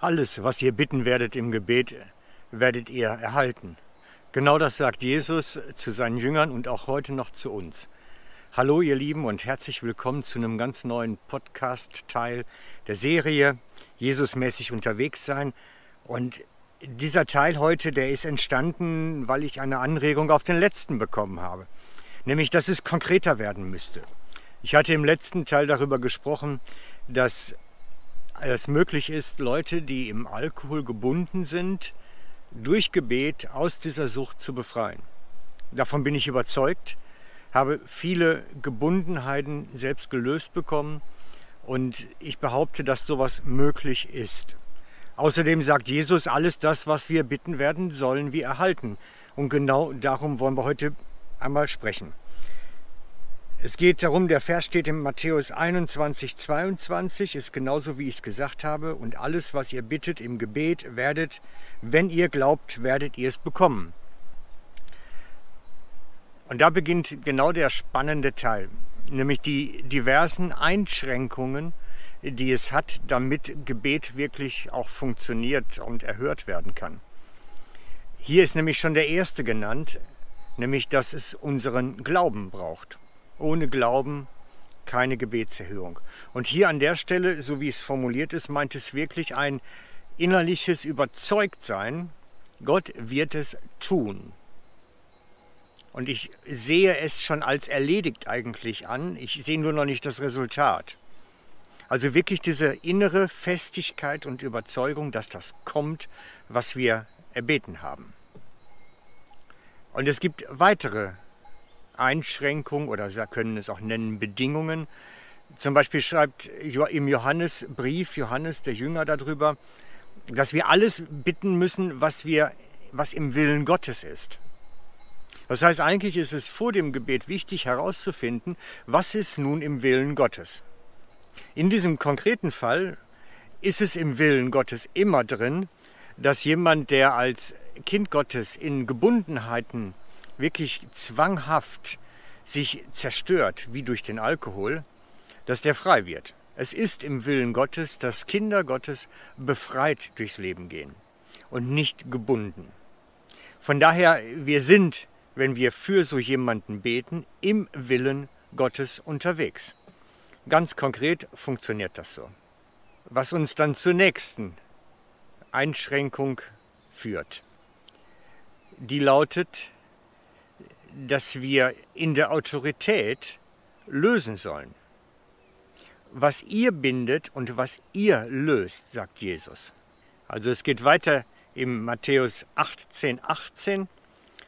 Alles, was ihr bitten werdet im Gebet, werdet ihr erhalten. Genau das sagt Jesus zu seinen Jüngern und auch heute noch zu uns. Hallo ihr Lieben und herzlich willkommen zu einem ganz neuen Podcast-Teil der Serie Jesusmäßig unterwegs sein. Und dieser Teil heute, der ist entstanden, weil ich eine Anregung auf den letzten bekommen habe. Nämlich, dass es konkreter werden müsste. Ich hatte im letzten Teil darüber gesprochen, dass es möglich ist, Leute, die im Alkohol gebunden sind, durch Gebet aus dieser Sucht zu befreien. Davon bin ich überzeugt, habe viele Gebundenheiten selbst gelöst bekommen und ich behaupte, dass sowas möglich ist. Außerdem sagt Jesus, alles das, was wir bitten werden, sollen wir erhalten. Und genau darum wollen wir heute einmal sprechen. Es geht darum, der Vers steht in Matthäus 21, 22, ist genauso wie ich es gesagt habe. Und alles, was ihr bittet im Gebet, werdet, wenn ihr glaubt, werdet ihr es bekommen. Und da beginnt genau der spannende Teil, nämlich die diversen Einschränkungen, die es hat, damit Gebet wirklich auch funktioniert und erhört werden kann. Hier ist nämlich schon der erste genannt, nämlich dass es unseren Glauben braucht. Ohne Glauben keine Gebetserhörung. Und hier an der Stelle, so wie es formuliert ist, meint es wirklich ein innerliches Überzeugtsein, Gott wird es tun. Und ich sehe es schon als erledigt eigentlich an, ich sehe nur noch nicht das Resultat. Also wirklich diese innere Festigkeit und Überzeugung, dass das kommt, was wir erbeten haben. Und es gibt weitere Einschränkungen oder Sie können es auch nennen Bedingungen. Zum Beispiel schreibt im Johannesbrief Johannes der Jünger darüber, dass wir alles bitten müssen, was, wir, was im Willen Gottes ist. Das heißt, eigentlich ist es vor dem Gebet wichtig herauszufinden, was ist nun im Willen Gottes. In diesem konkreten Fall ist es im Willen Gottes immer drin, dass jemand, der als Kind Gottes in Gebundenheiten wirklich zwanghaft sich zerstört, wie durch den Alkohol, dass der frei wird. Es ist im Willen Gottes, dass Kinder Gottes befreit durchs Leben gehen und nicht gebunden. Von daher, wir sind, wenn wir für so jemanden beten, im Willen Gottes unterwegs. Ganz konkret funktioniert das so. Was uns dann zur nächsten Einschränkung führt. Die lautet, dass wir in der Autorität lösen sollen. Was ihr bindet und was ihr löst, sagt Jesus. Also es geht weiter im Matthäus 18, 18.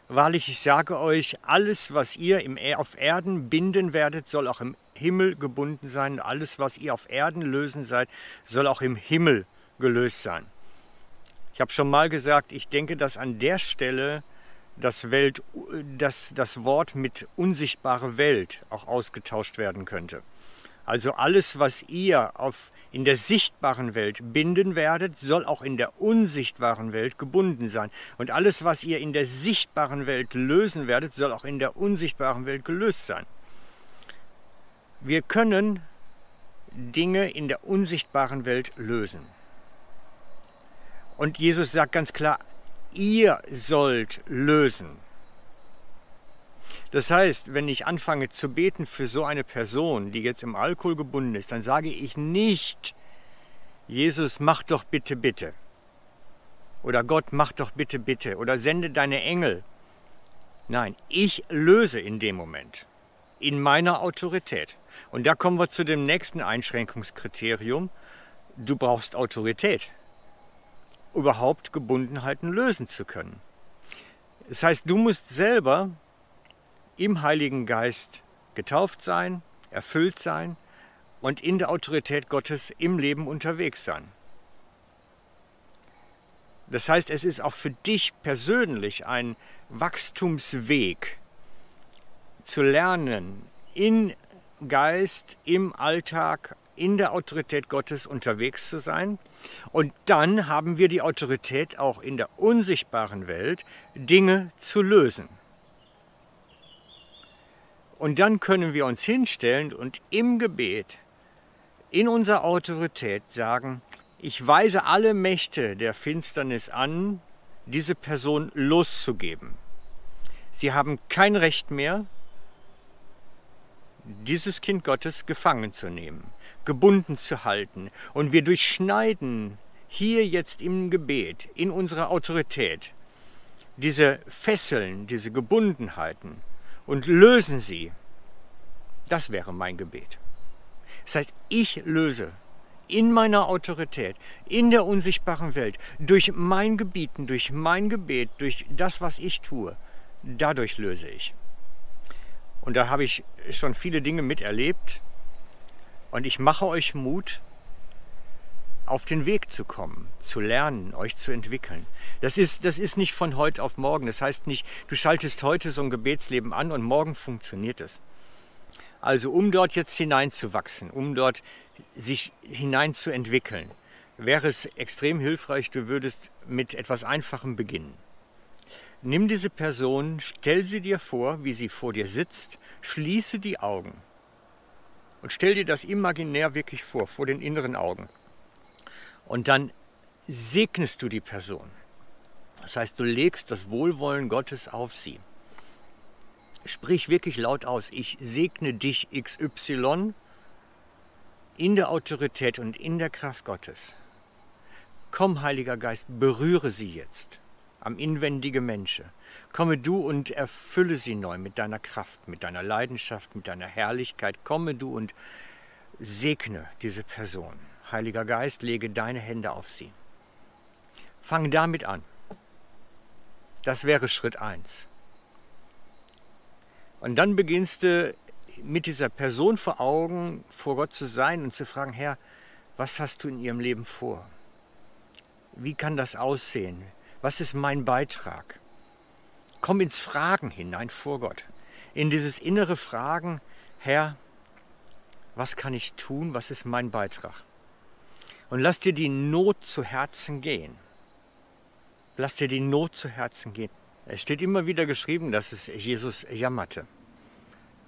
Wahrlich, ich sage euch, alles, was ihr im, auf Erden binden werdet, soll auch im Himmel gebunden sein. Alles, was ihr auf Erden lösen seid, soll auch im Himmel gelöst sein. Ich habe schon mal gesagt, ich denke, dass an der Stelle das, Welt, das, das Wort mit unsichtbare Welt auch ausgetauscht werden könnte. Also alles, was ihr auf, in der sichtbaren Welt binden werdet, soll auch in der unsichtbaren Welt gebunden sein. Und alles, was ihr in der sichtbaren Welt lösen werdet, soll auch in der unsichtbaren Welt gelöst sein. Wir können Dinge in der unsichtbaren Welt lösen. Und Jesus sagt ganz klar, ihr sollt lösen. Das heißt, wenn ich anfange zu beten für so eine Person, die jetzt im Alkohol gebunden ist, dann sage ich nicht, Jesus, mach doch bitte, bitte. Oder Gott, mach doch bitte, bitte. Oder sende deine Engel. Nein, ich löse in dem Moment. In meiner Autorität. Und da kommen wir zu dem nächsten Einschränkungskriterium. Du brauchst Autorität überhaupt Gebundenheiten lösen zu können. Das heißt, du musst selber im Heiligen Geist getauft sein, erfüllt sein und in der Autorität Gottes im Leben unterwegs sein. Das heißt, es ist auch für dich persönlich ein Wachstumsweg zu lernen, in Geist, im Alltag, in der Autorität Gottes unterwegs zu sein. Und dann haben wir die Autorität auch in der unsichtbaren Welt, Dinge zu lösen. Und dann können wir uns hinstellen und im Gebet, in unserer Autorität sagen, Ich weise alle Mächte der Finsternis an, diese Person loszugeben. Sie haben kein Recht mehr, dieses Kind Gottes gefangen zu nehmen, gebunden zu halten. Und wir durchschneiden hier jetzt im Gebet, in unserer Autorität, diese Fesseln, diese Gebundenheiten und lösen sie. Das wäre mein Gebet. Das heißt, ich löse in meiner Autorität, in der unsichtbaren Welt, durch mein Gebieten, durch mein Gebet, durch das, was ich tue, dadurch löse ich. Und da habe ich schon viele Dinge miterlebt. Und ich mache euch Mut, auf den Weg zu kommen, zu lernen, euch zu entwickeln. Das ist, das ist nicht von heute auf morgen. Das heißt nicht, du schaltest heute so ein Gebetsleben an und morgen funktioniert es. Also um dort jetzt hineinzuwachsen, um dort sich hineinzuentwickeln, wäre es extrem hilfreich, du würdest mit etwas Einfachem beginnen. Nimm diese Person, stell sie dir vor, wie sie vor dir sitzt, schließe die Augen und stell dir das imaginär wirklich vor, vor den inneren Augen. Und dann segnest du die Person. Das heißt, du legst das Wohlwollen Gottes auf sie. Sprich wirklich laut aus, ich segne dich XY in der Autorität und in der Kraft Gottes. Komm, Heiliger Geist, berühre sie jetzt am inwendige Menschen. Komme du und erfülle sie neu mit deiner Kraft, mit deiner Leidenschaft, mit deiner Herrlichkeit. Komme du und segne diese Person. Heiliger Geist, lege deine Hände auf sie. Fang damit an. Das wäre Schritt 1. Und dann beginnst du mit dieser Person vor Augen vor Gott zu sein und zu fragen, Herr, was hast du in ihrem Leben vor? Wie kann das aussehen? Was ist mein Beitrag? Komm ins Fragen hinein vor Gott. In dieses innere Fragen, Herr, was kann ich tun? Was ist mein Beitrag? Und lass dir die Not zu Herzen gehen. Lass dir die Not zu Herzen gehen. Es steht immer wieder geschrieben, dass es Jesus jammerte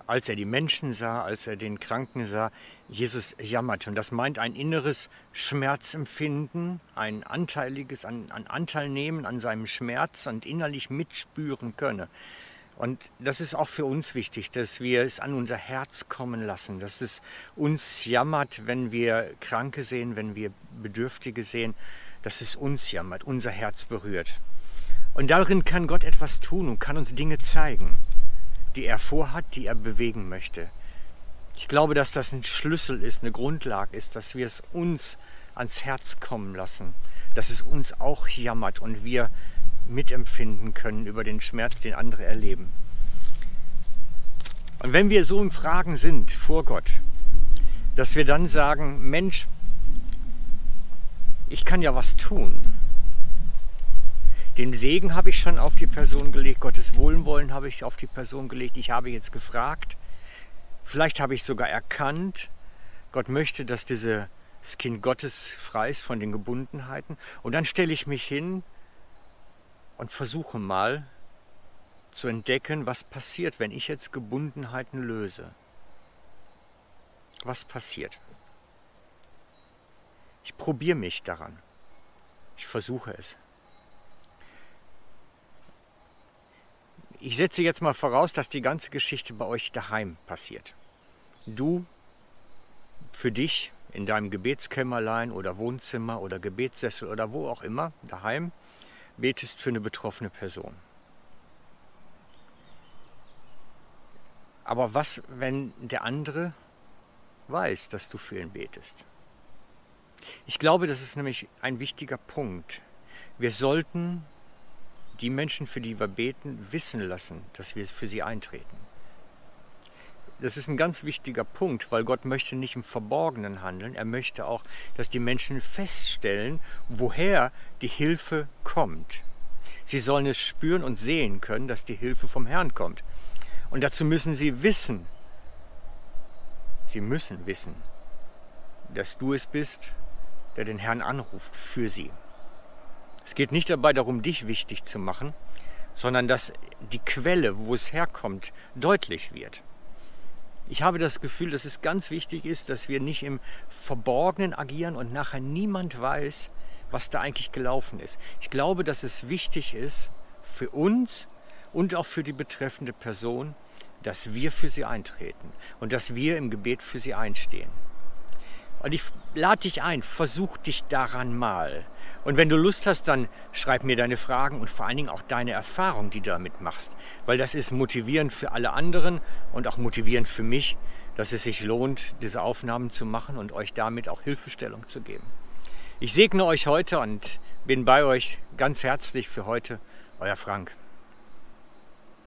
als er die Menschen sah, als er den Kranken sah, Jesus jammerte. Und das meint ein inneres Schmerzempfinden, ein anteiliges, ein, ein Anteil nehmen an seinem Schmerz und innerlich mitspüren könne. Und das ist auch für uns wichtig, dass wir es an unser Herz kommen lassen, dass es uns jammert, wenn wir Kranke sehen, wenn wir Bedürftige sehen, dass es uns jammert, unser Herz berührt. Und darin kann Gott etwas tun und kann uns Dinge zeigen die er vorhat, die er bewegen möchte. Ich glaube, dass das ein Schlüssel ist, eine Grundlage ist, dass wir es uns ans Herz kommen lassen, dass es uns auch jammert und wir mitempfinden können über den Schmerz, den andere erleben. Und wenn wir so im Fragen sind vor Gott, dass wir dann sagen, Mensch, ich kann ja was tun. Den Segen habe ich schon auf die Person gelegt, Gottes Wohlwollen habe ich auf die Person gelegt. Ich habe jetzt gefragt, vielleicht habe ich sogar erkannt, Gott möchte, dass dieses Kind Gottes frei ist von den Gebundenheiten. Und dann stelle ich mich hin und versuche mal zu entdecken, was passiert, wenn ich jetzt Gebundenheiten löse. Was passiert? Ich probiere mich daran. Ich versuche es. Ich setze jetzt mal voraus, dass die ganze Geschichte bei euch daheim passiert. Du für dich in deinem Gebetskämmerlein oder Wohnzimmer oder Gebetssessel oder wo auch immer, daheim, betest für eine betroffene Person. Aber was, wenn der andere weiß, dass du für ihn betest? Ich glaube, das ist nämlich ein wichtiger Punkt. Wir sollten die Menschen, für die wir beten, wissen lassen, dass wir für sie eintreten. Das ist ein ganz wichtiger Punkt, weil Gott möchte nicht im Verborgenen handeln. Er möchte auch, dass die Menschen feststellen, woher die Hilfe kommt. Sie sollen es spüren und sehen können, dass die Hilfe vom Herrn kommt. Und dazu müssen sie wissen, sie müssen wissen, dass du es bist, der den Herrn anruft für sie. Es geht nicht dabei darum, dich wichtig zu machen, sondern dass die Quelle, wo es herkommt, deutlich wird. Ich habe das Gefühl, dass es ganz wichtig ist, dass wir nicht im Verborgenen agieren und nachher niemand weiß, was da eigentlich gelaufen ist. Ich glaube, dass es wichtig ist für uns und auch für die betreffende Person, dass wir für sie eintreten und dass wir im Gebet für sie einstehen. Und ich lade dich ein, versuch dich daran mal. Und wenn du Lust hast, dann schreib mir deine Fragen und vor allen Dingen auch deine Erfahrung, die du damit machst. Weil das ist motivierend für alle anderen und auch motivierend für mich, dass es sich lohnt, diese Aufnahmen zu machen und euch damit auch Hilfestellung zu geben. Ich segne euch heute und bin bei euch ganz herzlich für heute. Euer Frank.